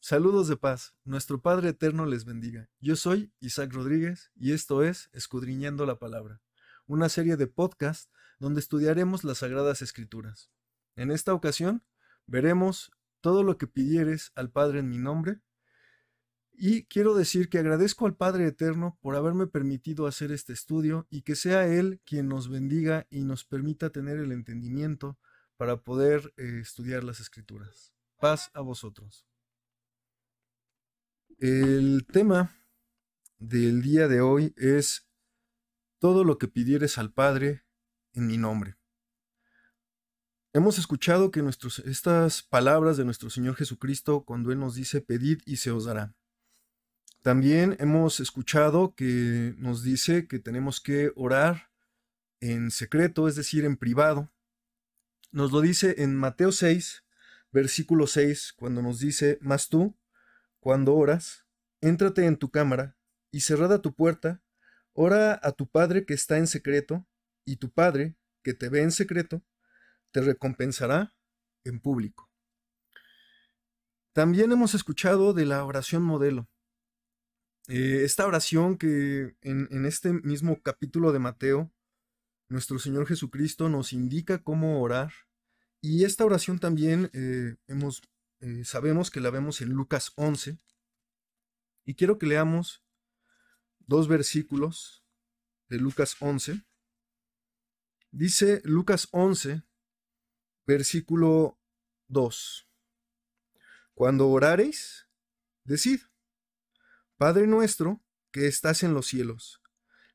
Saludos de paz. Nuestro Padre Eterno les bendiga. Yo soy Isaac Rodríguez y esto es Escudriñando la Palabra, una serie de podcast donde estudiaremos las Sagradas Escrituras. En esta ocasión veremos todo lo que pidieres al Padre en mi nombre y quiero decir que agradezco al Padre Eterno por haberme permitido hacer este estudio y que sea Él quien nos bendiga y nos permita tener el entendimiento para poder eh, estudiar las escrituras. Paz a vosotros. El tema del día de hoy es todo lo que pidieres al Padre en mi nombre. Hemos escuchado que estas palabras de nuestro Señor Jesucristo cuando Él nos dice pedid y se os dará. También hemos escuchado que nos dice que tenemos que orar en secreto, es decir, en privado. Nos lo dice en Mateo 6, versículo 6, cuando nos dice, mas tú, cuando oras, éntrate en tu cámara y cerrada tu puerta, ora a tu Padre que está en secreto, y tu Padre, que te ve en secreto, te recompensará en público. También hemos escuchado de la oración modelo. Eh, esta oración que en, este mismo capítulo de Mateo, nuestro Señor Jesucristo nos indica cómo orar. Y esta oración también eh, hemos, eh, sabemos que la vemos en Lucas 11. Y quiero que leamos dos versículos de Lucas 11. Dice Lucas 11, versículo 2. Cuando orareis, decid, Padre nuestro que estás en los cielos,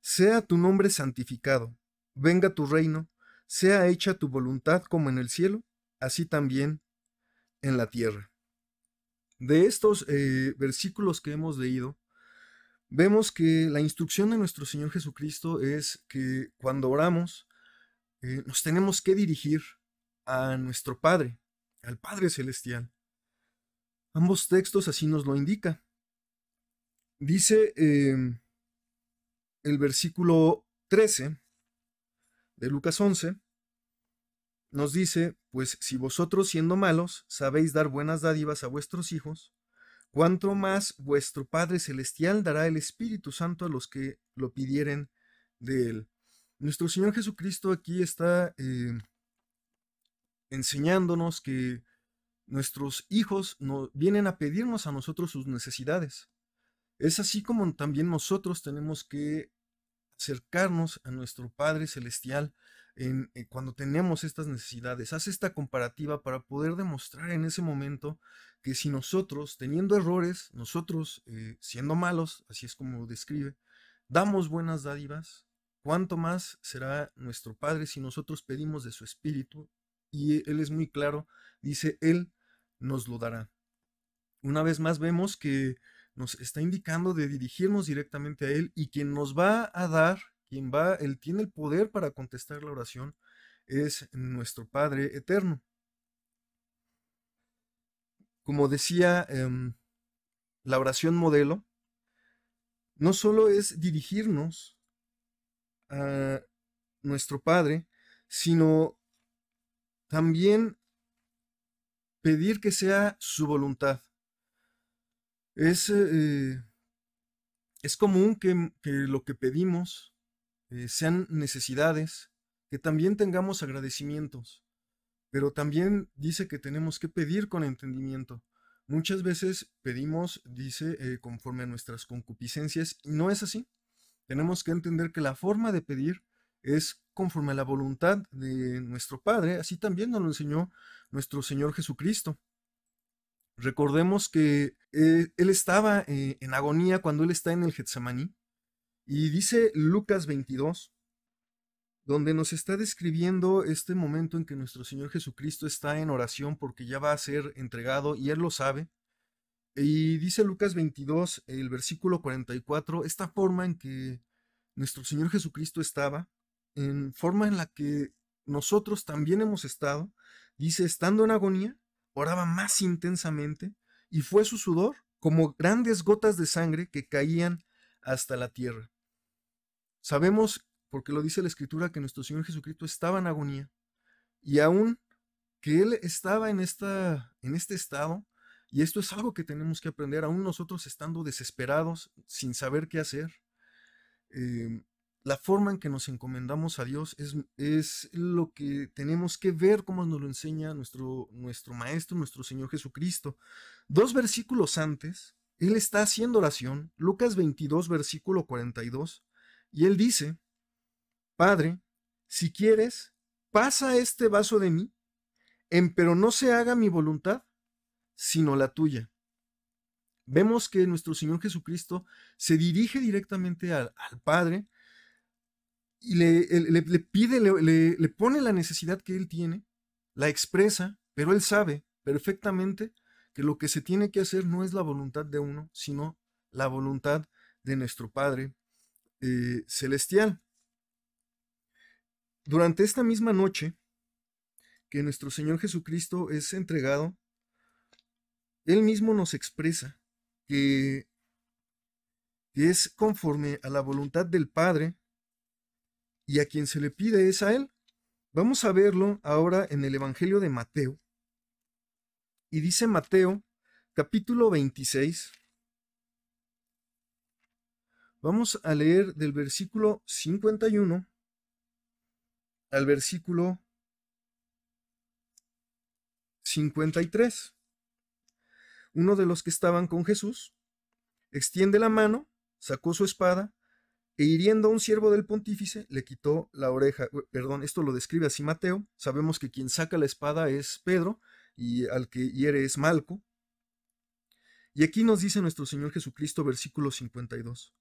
sea tu nombre santificado, venga tu reino, sea hecha tu voluntad como en el cielo, así también en la tierra. De estos eh, versículos que hemos leído, vemos que la instrucción de nuestro Señor Jesucristo es que cuando oramos, eh, nos tenemos que dirigir a nuestro Padre, al Padre Celestial. Ambos textos así nos lo indican. Dice em, el versículo 13 de Lucas 11, nos dice, pues si vosotros siendo malos sabéis dar buenas dádivas a vuestros hijos, cuánto más vuestro Padre Celestial dará el Espíritu Santo a los que lo pidieren de él. Nuestro Señor Jesucristo aquí está eh, enseñándonos que nuestros hijos vienen a pedirnos a nosotros sus necesidades. Es así como también nosotros tenemos que acercarnos a nuestro Padre Celestial eh, cuando tenemos estas necesidades. Haz esta comparativa para poder demostrar en ese momento que si nosotros, teniendo errores, nosotros, eh, siendo malos, así es como lo describe, damos buenas dádivas, cuánto más será nuestro Padre si nosotros pedimos de su Espíritu. Y Él es muy claro, dice, Él nos lo dará. Una vez más vemos que nos está indicando de dirigirnos directamente a Él y quien nos va a dar, quien va, Él tiene el poder para contestar la oración, es nuestro Padre eterno. Como decía em, la oración modelo, no solo es dirigirnos a nuestro Padre, sino también pedir que sea su voluntad. Es, eh, es común que, lo que pedimos eh, sean necesidades, que también tengamos agradecimientos, pero también dice que tenemos que pedir con entendimiento. Muchas veces pedimos, dice, eh, conforme a nuestras concupiscencias, y no es así. Tenemos que entender que la forma de pedir es conforme a la voluntad de nuestro Padre, así también nos lo enseñó nuestro Señor Jesucristo. Recordemos que eh, Él estaba eh, en agonía cuando Él está en el Getsemaní, y dice Lucas 22, donde nos está describiendo este momento en que nuestro Señor Jesucristo está en oración porque ya va a ser entregado y Él lo sabe. Y dice Lucas 22, el versículo 44, esta forma en que nuestro Señor Jesucristo estaba, en forma en la que nosotros también hemos estado, dice, estando en agonía, oraba más intensamente y fue su sudor como grandes gotas de sangre que caían hasta la tierra. Sabemos, porque lo dice la Escritura, que nuestro Señor Jesucristo estaba en agonía y aún que Él estaba en, esta, en este estado, Y esto es algo que tenemos que aprender, aún nosotros estando desesperados, sin saber qué hacer. Em, la forma en que nos encomendamos a Dios es, es, lo que tenemos que ver como nos lo enseña nuestro, nuestro Maestro, nuestro Señor Jesucristo. Dos versículos antes, Él está haciendo oración, Lucas 22, versículo 42, y Él dice, Padre, si quieres, pasa este vaso de mí, pero no se haga mi voluntad, sino la tuya. Vemos que nuestro Señor Jesucristo se dirige directamente al, Padre y le, pide, le, le pone la necesidad que Él tiene, la expresa, pero Él sabe perfectamente que lo que se tiene que hacer no es la voluntad de uno, sino la voluntad de nuestro Padre eh, celestial. Durante esta misma noche que nuestro Señor Jesucristo es entregado, Él mismo nos expresa que, es conforme a la voluntad del Padre y a quien se le pide es a Él. Vamos a verlo ahora en el Evangelio de Mateo. Y dice Mateo, capítulo 26. Vamos a leer del versículo 51 al versículo 53 uno de los que estaban con Jesús, extiende la mano, sacó su espada, e hiriendo a un siervo del pontífice, le quitó la oreja. Perdón, esto lo describe así Mateo. Sabemos que quien saca la espada es Pedro, y al que hiere es Malco. Y aquí nos dice nuestro Señor Jesucristo, versículo 52.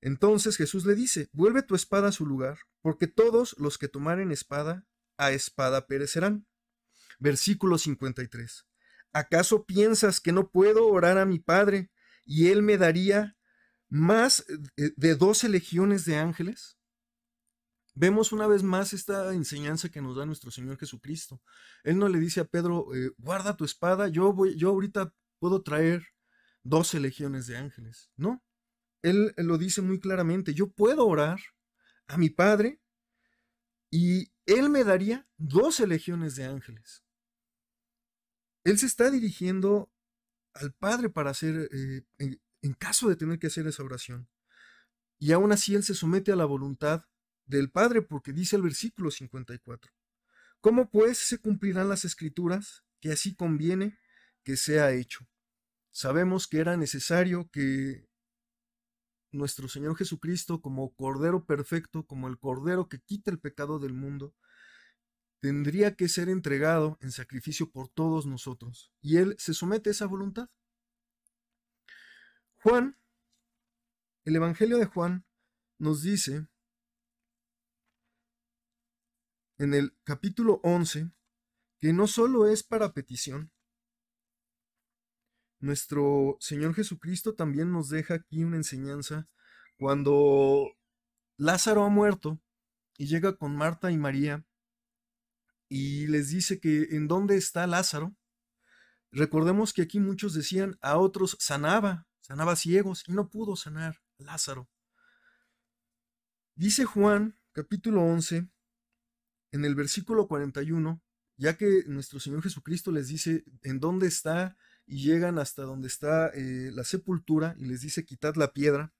Entonces Jesús le dice, vuelve tu espada a su lugar, porque todos los que tomaren espada, a espada perecerán. Versículo 53. ¿Acaso piensas que no puedo orar a mi Padre y Él me daría más de doce legiones de ángeles? Vemos una vez más esta enseñanza que nos da nuestro Señor Jesucristo. Él no le dice a Pedro, eh, guarda tu espada, yo, voy, yo ahorita puedo traer doce legiones de ángeles. No, él lo dice muy claramente, yo puedo orar a mi Padre y Él me daría doce legiones de ángeles. Él se está dirigiendo al Padre para hacer, eh, en, caso de tener que hacer esa oración. Y aún así Él se somete a la voluntad del Padre porque dice el versículo 54. ¿Cómo pues se cumplirán las escrituras que así conviene que sea hecho? Sabemos que era necesario que nuestro Señor Jesucristo, como Cordero perfecto, como el Cordero que quita el pecado del mundo, tendría que ser entregado en sacrificio por todos nosotros. Y Él se somete a esa voluntad. Juan, el Evangelio de Juan nos dice en el capítulo 11 que no solo es para petición, nuestro Señor Jesucristo también nos deja aquí una enseñanza cuando Lázaro ha muerto y llega con Marta y María y les dice que en dónde está Lázaro. Recordemos que aquí muchos decían a otros sanaba, sanaba ciegos y no pudo sanar a Lázaro. Dice Juan capítulo 11 en el versículo 41, ya que nuestro Señor Jesucristo les dice en dónde está y llegan hasta donde está eh, la sepultura y les dice quitad la piedra,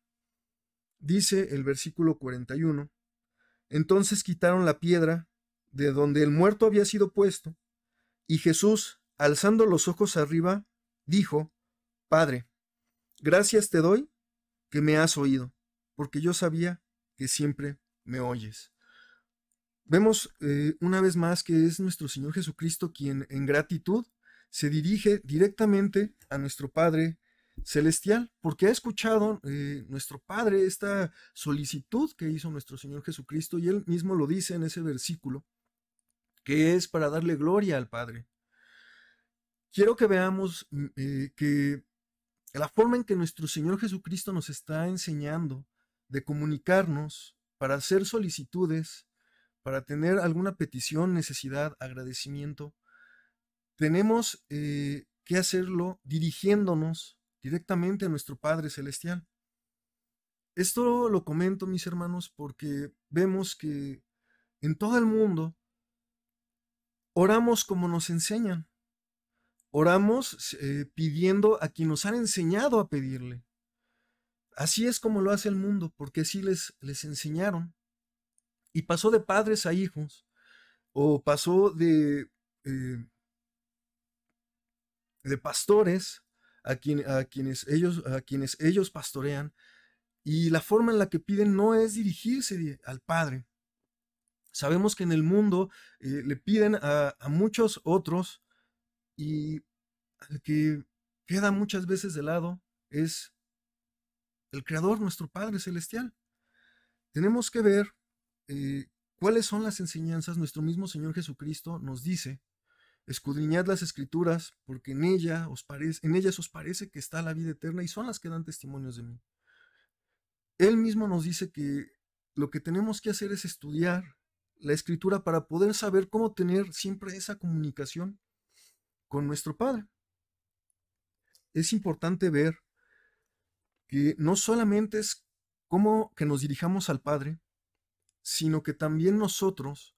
dice el versículo 41, entonces quitaron la piedra de donde el muerto había sido puesto, y Jesús, alzando los ojos arriba, dijo, Padre, gracias te doy que me has oído, porque yo sabía que siempre me oyes. Vemos eh, una vez más que es nuestro Señor Jesucristo quien en gratitud se dirige directamente a nuestro Padre celestial, porque ha escuchado eh, nuestro Padre esta solicitud que hizo nuestro Señor Jesucristo y él mismo lo dice en ese versículo que es para darle gloria al Padre. Quiero que veamos mm, eh, que la forma en que nuestro Señor Jesucristo nos está enseñando de comunicarnos para hacer solicitudes, para tener alguna petición, necesidad, agradecimiento, tenemos eh, que hacerlo dirigiéndonos directamente a nuestro Padre Celestial. Esto lo comento, mis hermanos, porque vemos que en todo el mundo Oramos como nos enseñan. Oramos eh, pidiendo a quien nos han enseñado a pedirle. Así es como lo hace el mundo, porque así les, les enseñaron. Y pasó de padres a hijos, o pasó de, eh, de pastores a, a, quienes ellos, a quienes ellos pastorean, y la forma en la que piden no es dirigirse al Padre. Sabemos que en el mundo eh, le piden a, muchos otros y el que queda muchas veces de lado es el Creador, nuestro Padre Celestial. Tenemos que ver eh, cuáles son las enseñanzas. Nuestro mismo Señor Jesucristo nos dice, escudriñad las escrituras, porque en, ella os en ellas os parece que está la vida eterna y son las que dan testimonios de mí. Él mismo nos dice que lo que tenemos que hacer es estudiar la escritura para poder saber cómo tener siempre esa comunicación con nuestro Padre. Es importante ver que no solamente es como que nos dirijamos al Padre, sino que también nosotros,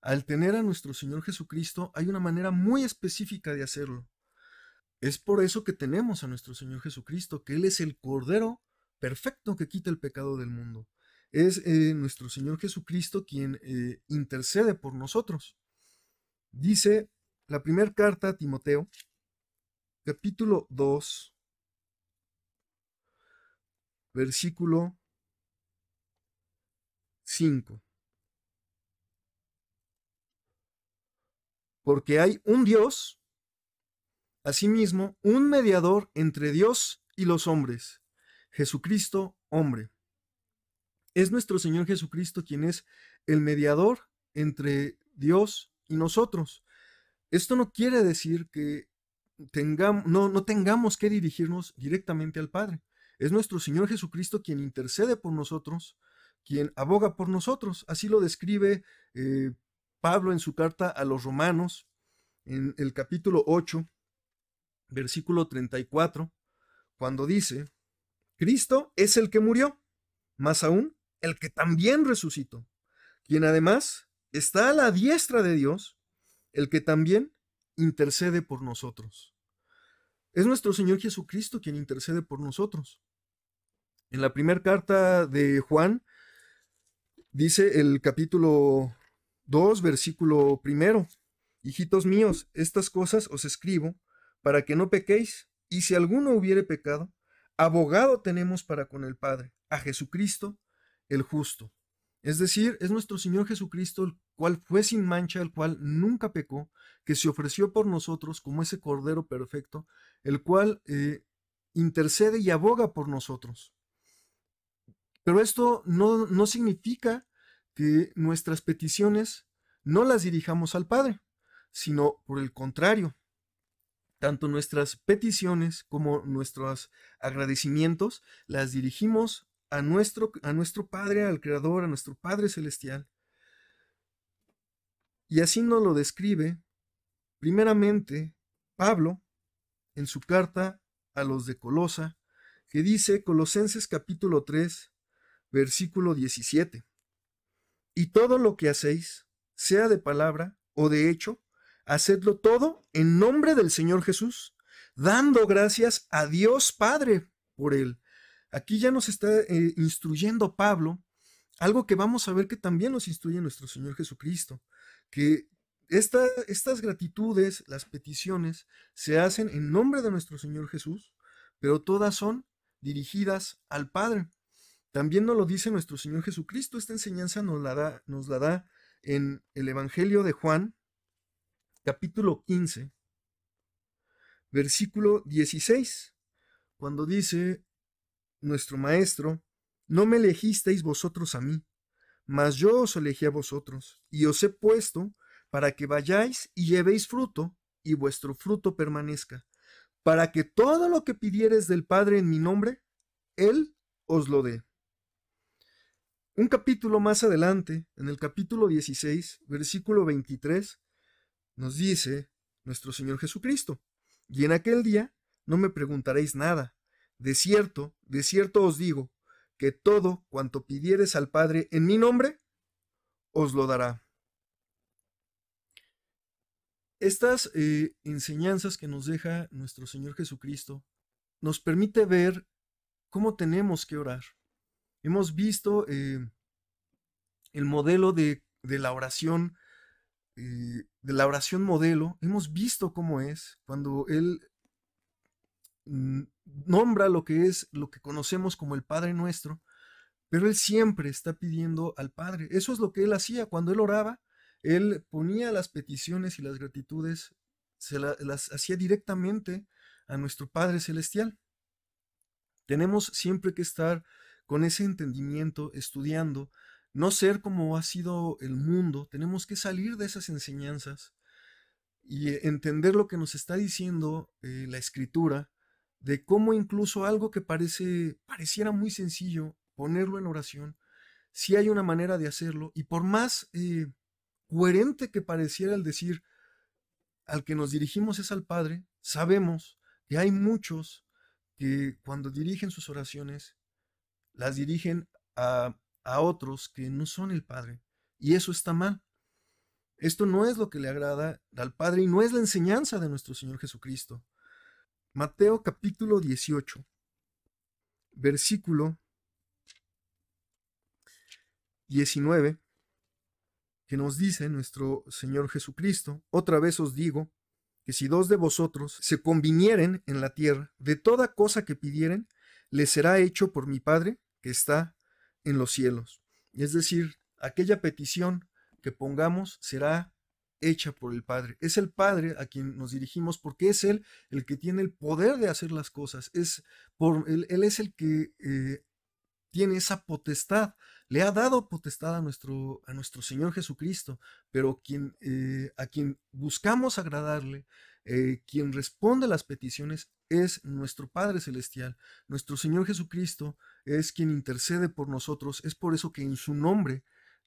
al tener a nuestro Señor Jesucristo, hay una manera muy específica de hacerlo. Es por eso que tenemos a nuestro Señor Jesucristo, que Él es el Cordero perfecto que quita el pecado del mundo. Es eh, nuestro Señor Jesucristo quien eh, intercede por nosotros. Dice la primera carta a Timoteo, capítulo 2, versículo 5. Porque hay un Dios, asimismo, un mediador entre Dios y los hombres, Jesucristo hombre. Es nuestro Señor Jesucristo quien es el mediador entre Dios y nosotros. Esto no quiere decir que tengamos, no, no tengamos que dirigirnos directamente al Padre. Es nuestro Señor Jesucristo quien intercede por nosotros, quien aboga por nosotros. Así lo describe eh, Pablo en su carta a los romanos, en el capítulo 8, versículo 34, cuando dice, Cristo es el que murió, más aún el que también resucitó, quien además está a la diestra de Dios, el que también intercede por nosotros. Es nuestro Señor Jesucristo quien intercede por nosotros. En la primera carta de Juan, dice el capítulo 2, versículo primero, Hijitos míos, estas cosas os escribo para que no pequéis, y si alguno hubiere pecado, abogado tenemos para con el Padre, a Jesucristo el justo. Es decir, es nuestro Señor Jesucristo, el cual fue sin mancha, el cual nunca pecó, que se ofreció por nosotros como ese Cordero perfecto, el cual eh, intercede y aboga por nosotros. Pero esto no, no significa que nuestras peticiones no las dirijamos al Padre, sino por el contrario. Tanto nuestras peticiones como nuestros agradecimientos las dirigimos a nuestro, a nuestro Padre, al Creador, a nuestro Padre Celestial. Y así nos lo describe, primeramente, Pablo, en su carta a los de Colosa, que dice Colosenses capítulo 3, versículo 17. Y todo lo que hacéis, sea de palabra o de hecho, hacedlo todo en nombre del Señor Jesús, dando gracias a Dios Padre por él Aquí ya nos está eh, instruyendo Pablo algo que vamos a ver que también nos instruye nuestro Señor Jesucristo, que estas gratitudes, las peticiones, se hacen en nombre de nuestro Señor Jesús, pero todas son dirigidas al Padre. También nos lo dice nuestro Señor Jesucristo, esta enseñanza nos la da, nos la da en el Evangelio de Juan, capítulo 15, versículo 16, cuando dice, nuestro Maestro, no me elegisteis vosotros a mí, mas yo os elegí a vosotros, y os he puesto para que vayáis y llevéis fruto, y vuestro fruto permanezca, para que todo lo que pidiereis del Padre en mi nombre, Él os lo dé. Un capítulo más adelante, en el capítulo 16, versículo 23, nos dice nuestro Señor Jesucristo, y en aquel día no me preguntaréis nada. De cierto, de cierto os digo, que todo cuanto pidieres al Padre en mi nombre, os lo dará. Estas eh, enseñanzas que nos deja nuestro Señor Jesucristo nos permite ver cómo tenemos que orar. Hemos visto eh, el modelo de, la oración, eh, de la oración modelo, hemos visto cómo es cuando Él nombra lo que es lo que conocemos como el Padre nuestro, pero Él siempre está pidiendo al Padre. Eso es lo que Él hacía cuando Él oraba. Él ponía las peticiones y las gratitudes, se las hacía directamente a nuestro Padre Celestial. Tenemos siempre que estar con ese entendimiento, estudiando, no ser como ha sido el mundo, tenemos que salir de esas enseñanzas y entender lo que nos está diciendo eh, la escritura, de cómo incluso algo que parece, pareciera muy sencillo, ponerlo en oración, si hay una manera de hacerlo, y por más eh, coherente que pareciera el decir al que nos dirigimos es al Padre, sabemos que hay muchos que cuando dirigen sus oraciones, las dirigen a, a otros que no son el Padre. Y eso está mal. Esto no es lo que le agrada al Padre y no es la enseñanza de nuestro Señor Jesucristo. Mateo capítulo 18, versículo 19 que nos dice nuestro Señor Jesucristo, otra vez os digo, que si dos de vosotros se convinieren en la tierra de toda cosa que pidieren, les será hecho por mi Padre que está en los cielos. Es decir, aquella petición que pongamos será hecha por el Padre. Es el Padre a quien nos dirigimos porque es Él el que tiene el poder de hacer las cosas. Es por, él, él es el que eh, tiene esa potestad, le ha dado potestad a nuestro, a nuestro Señor Jesucristo, pero quien, eh, a quien buscamos agradarle, eh, quien responde a las peticiones es nuestro Padre Celestial. Nuestro Señor Jesucristo es quien intercede por nosotros. Es por eso que en su nombre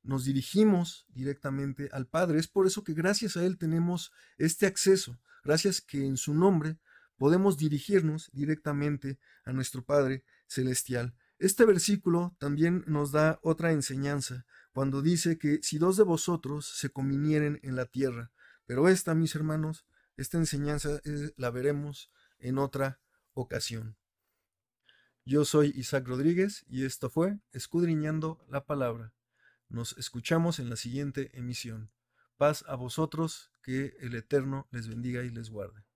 nos dirigimos directamente al Padre. Es por eso que gracias a Él tenemos este acceso. Gracias que en su nombre podemos dirigirnos directamente a nuestro Padre Celestial. Este versículo también nos da otra enseñanza, cuando dice que si dos de vosotros se convinieren en la tierra, pero esta, mis hermanos, esta enseñanza eh, la veremos en otra ocasión. Yo soy Isaac Rodríguez y esto fue Escudriñando la Palabra. Nos escuchamos en la siguiente emisión. Paz a vosotros, que el Eterno les bendiga y les guarde.